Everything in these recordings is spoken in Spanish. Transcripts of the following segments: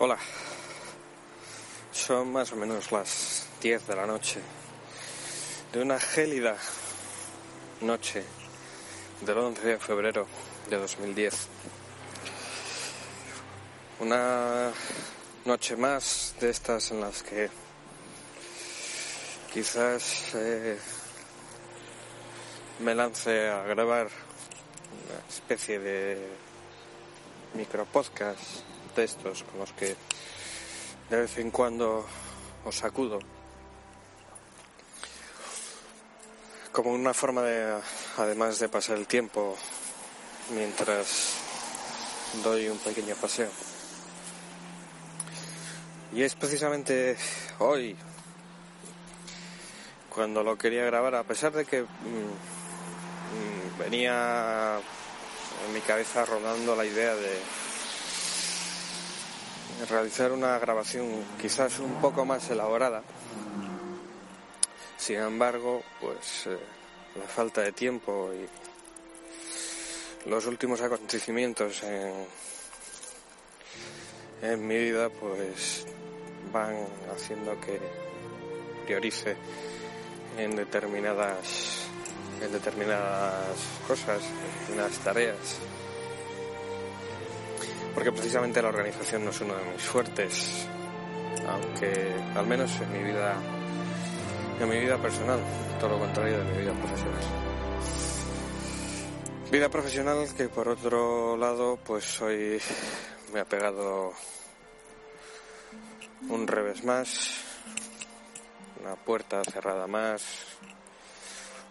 Hola. Son más o menos las 10 de la noche de una gélida noche del 11 de febrero de 2010. Una noche más de estas en las que quizás eh, me lance a grabar una especie de micropodcast de estos con los que de vez en cuando os sacudo. Como una forma de además de pasar el tiempo mientras doy un pequeño paseo. Y es precisamente hoy cuando lo quería grabar a pesar de que mm, mm, venía en mi cabeza rodando la idea de realizar una grabación quizás un poco más elaborada. Sin embargo, pues eh, la falta de tiempo y los últimos acontecimientos en, en mi vida pues van haciendo que priorice en determinadas en determinadas cosas, en las tareas porque precisamente la organización no es uno de mis fuertes, aunque al menos en mi vida, en mi vida personal, todo lo contrario de mi vida profesional. Vida profesional que por otro lado, pues hoy me ha pegado un revés más, una puerta cerrada más,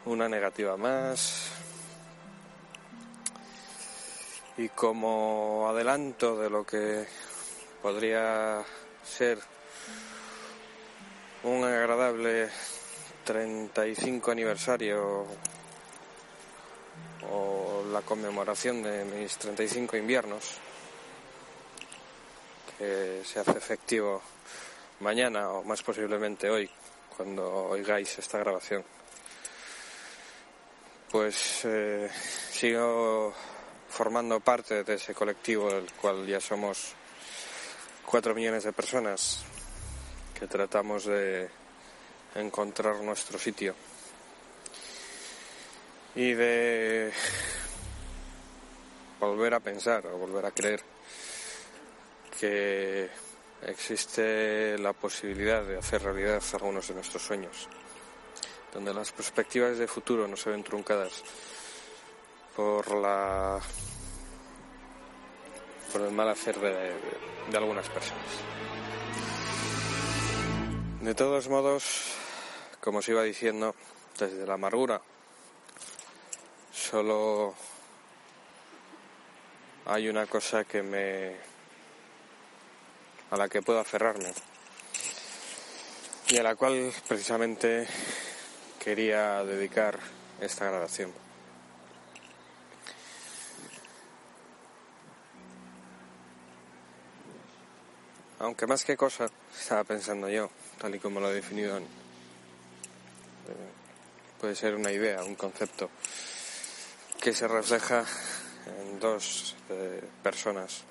una negativa más, y como adelanto de lo que podría ser un agradable 35 aniversario o la conmemoración de mis 35 inviernos que se hace efectivo mañana o más posiblemente hoy cuando oigáis esta grabación. Pues eh, sigo formando parte de ese colectivo del cual ya somos cuatro millones de personas que tratamos de encontrar nuestro sitio. Y de volver a pensar o volver a creer que existe la posibilidad de hacer realidad algunos de nuestros sueños, donde las perspectivas de futuro no se ven truncadas por la por el mal hacer de, algunas personas. De todos modos, como os iba diciendo, desde la amargura solo hay una cosa que me a la que puedo aferrarme y a la cual precisamente quería dedicar esta grabación. Aunque más que cosa, estaba pensando yo, tal y como lo he definido, eh, puede ser una idea, un concepto que se refleja en dos eh, personas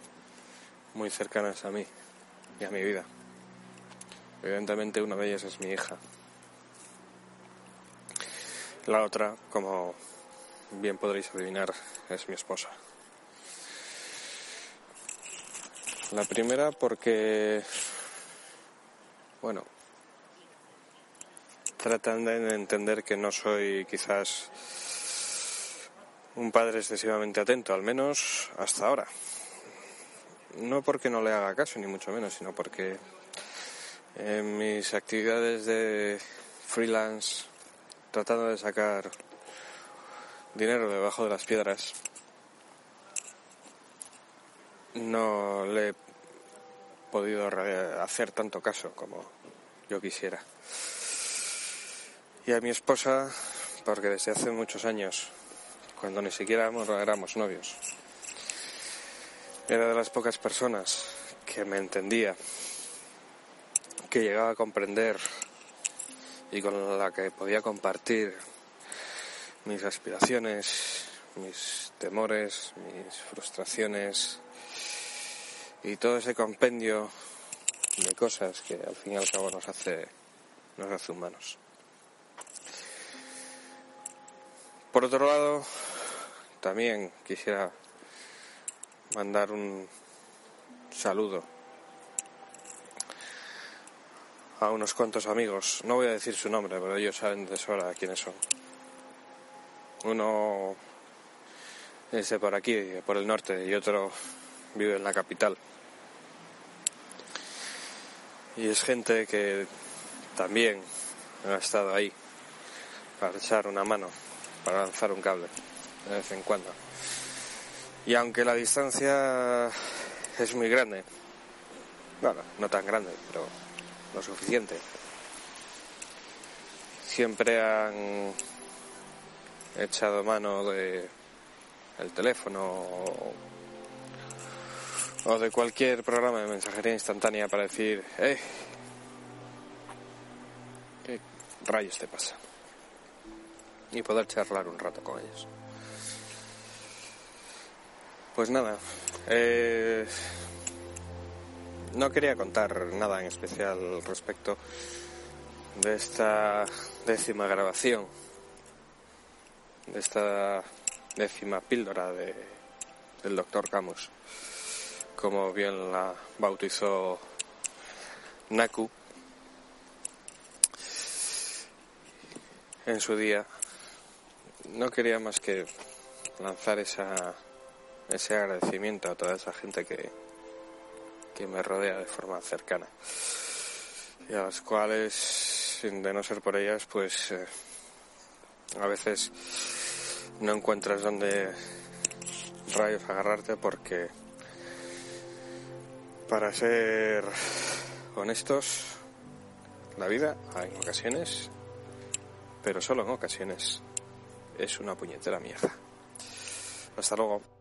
muy cercanas a mí y a mi vida. Evidentemente una de ellas es mi hija. La otra, como bien podréis adivinar, es mi esposa. La primera porque, bueno, tratan de entender que no soy quizás un padre excesivamente atento, al menos hasta ahora. No porque no le haga caso, ni mucho menos, sino porque en mis actividades de freelance, tratando de sacar dinero debajo de las piedras, no le he podido hacer tanto caso como yo quisiera. Y a mi esposa, porque desde hace muchos años, cuando ni siquiera éramos novios, era de las pocas personas que me entendía, que llegaba a comprender y con la que podía compartir mis aspiraciones, mis temores, mis frustraciones, y todo ese compendio de cosas que al fin y al cabo nos hace, nos hace humanos. Por otro lado, también quisiera mandar un saludo a unos cuantos amigos. No voy a decir su nombre, pero ellos saben de sobra quiénes son. Uno es de por aquí, por el norte, y otro vive en la capital. Y es gente que también ha estado ahí para echar una mano, para lanzar un cable de vez en cuando. Y aunque la distancia es muy grande, bueno, no tan grande, pero lo suficiente, siempre han echado mano de el teléfono o de cualquier programa de mensajería instantánea para decir, eh, ¿qué rayos te pasa? Y poder charlar un rato con ellos. Pues nada, eh, no quería contar nada en especial respecto de esta décima grabación, de esta décima píldora de, del doctor Camus, como bien la bautizó Naku en su día. No quería más que lanzar esa ese agradecimiento a toda esa gente que, que me rodea de forma cercana y a las cuales, de no ser por ellas, pues eh, a veces no encuentras dónde rayos agarrarte porque, para ser honestos, la vida en ocasiones, pero solo en ocasiones, es una puñetera mierda. Hasta luego.